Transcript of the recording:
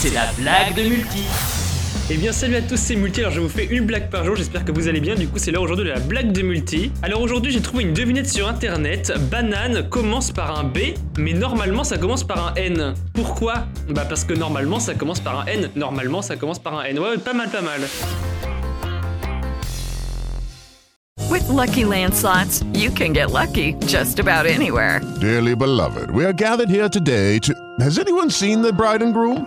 c'est la blague de Multi. Eh bien salut à tous, c'est Multi, alors je vous fais une blague par jour, j'espère que vous allez bien, du coup c'est l'heure aujourd'hui de la blague de Multi. Alors aujourd'hui j'ai trouvé une devinette sur internet, banane commence par un B, mais normalement ça commence par un N. Pourquoi? Bah parce que normalement ça commence par un N, normalement ça commence par un N, ouais pas mal pas mal. With Lucky Land slots, you can get lucky just about anywhere. Dearly beloved, we are gathered here today to. Has anyone seen the bride and groom?